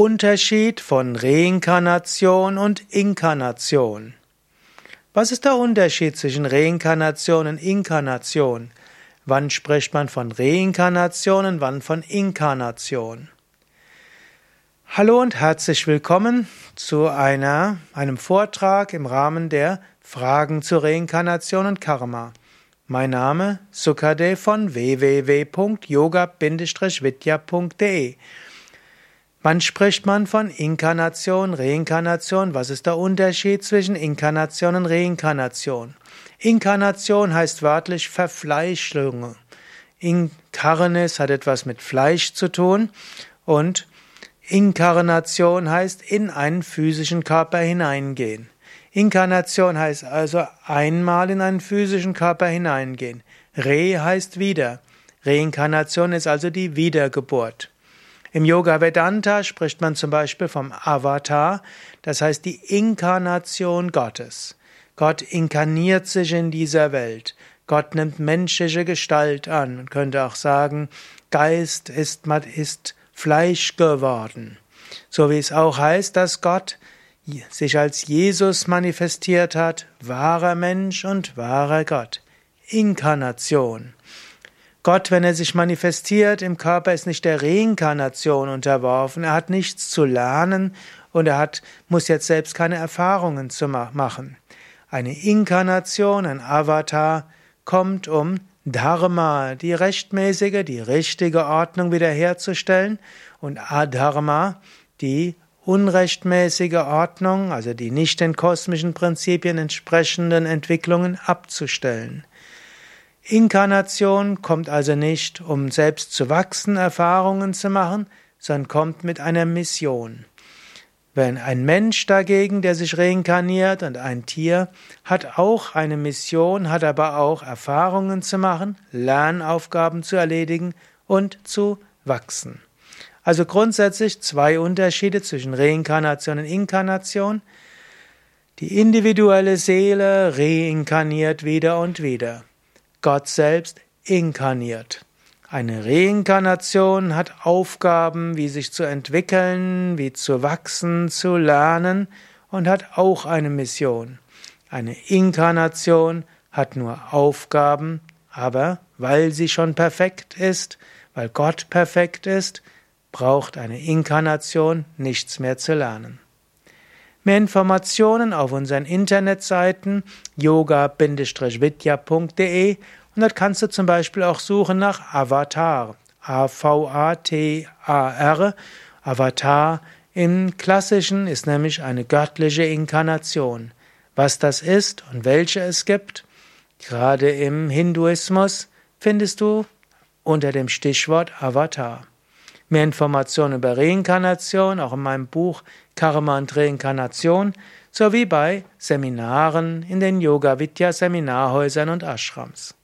Unterschied von Reinkarnation und Inkarnation. Was ist der Unterschied zwischen Reinkarnation und Inkarnation? Wann spricht man von Reinkarnation und wann von Inkarnation? Hallo und herzlich willkommen zu einer, einem Vortrag im Rahmen der Fragen zur Reinkarnation und Karma. Mein Name Sukade von www.yoga-vidya.de Wann spricht man von Inkarnation, Reinkarnation? Was ist der Unterschied zwischen Inkarnation und Reinkarnation? Inkarnation heißt wörtlich Verfleischung. Inkarnis hat etwas mit Fleisch zu tun und Inkarnation heißt in einen physischen Körper hineingehen. Inkarnation heißt also einmal in einen physischen Körper hineingehen. Re heißt wieder. Reinkarnation ist also die Wiedergeburt. Im Yoga Vedanta spricht man zum Beispiel vom Avatar, das heißt die Inkarnation Gottes. Gott inkarniert sich in dieser Welt. Gott nimmt menschliche Gestalt an. Man könnte auch sagen, Geist ist, ist Fleisch geworden. So wie es auch heißt, dass Gott sich als Jesus manifestiert hat, wahrer Mensch und wahrer Gott. Inkarnation. Gott, wenn er sich manifestiert im Körper, ist nicht der Reinkarnation unterworfen. Er hat nichts zu lernen und er hat, muss jetzt selbst keine Erfahrungen zu machen. Eine Inkarnation, ein Avatar, kommt, um Dharma, die rechtmäßige, die richtige Ordnung wiederherzustellen und Adharma, die unrechtmäßige Ordnung, also die nicht den kosmischen Prinzipien entsprechenden Entwicklungen abzustellen. Inkarnation kommt also nicht, um selbst zu wachsen, Erfahrungen zu machen, sondern kommt mit einer Mission. Wenn ein Mensch dagegen, der sich reinkarniert und ein Tier, hat auch eine Mission, hat aber auch Erfahrungen zu machen, Lernaufgaben zu erledigen und zu wachsen. Also grundsätzlich zwei Unterschiede zwischen Reinkarnation und Inkarnation. Die individuelle Seele reinkarniert wieder und wieder. Gott selbst inkarniert. Eine Reinkarnation hat Aufgaben, wie sich zu entwickeln, wie zu wachsen, zu lernen und hat auch eine Mission. Eine Inkarnation hat nur Aufgaben, aber weil sie schon perfekt ist, weil Gott perfekt ist, braucht eine Inkarnation nichts mehr zu lernen. Mehr Informationen auf unseren Internetseiten yoga-vidya.de und dort kannst du zum Beispiel auch suchen nach Avatar. A-V-A-T-A-R. Avatar im Klassischen ist nämlich eine göttliche Inkarnation. Was das ist und welche es gibt, gerade im Hinduismus, findest du unter dem Stichwort Avatar. Mehr Informationen über Reinkarnation auch in meinem Buch Karma und Reinkarnation sowie bei Seminaren in den Yoga Vidya Seminarhäusern und Ashrams.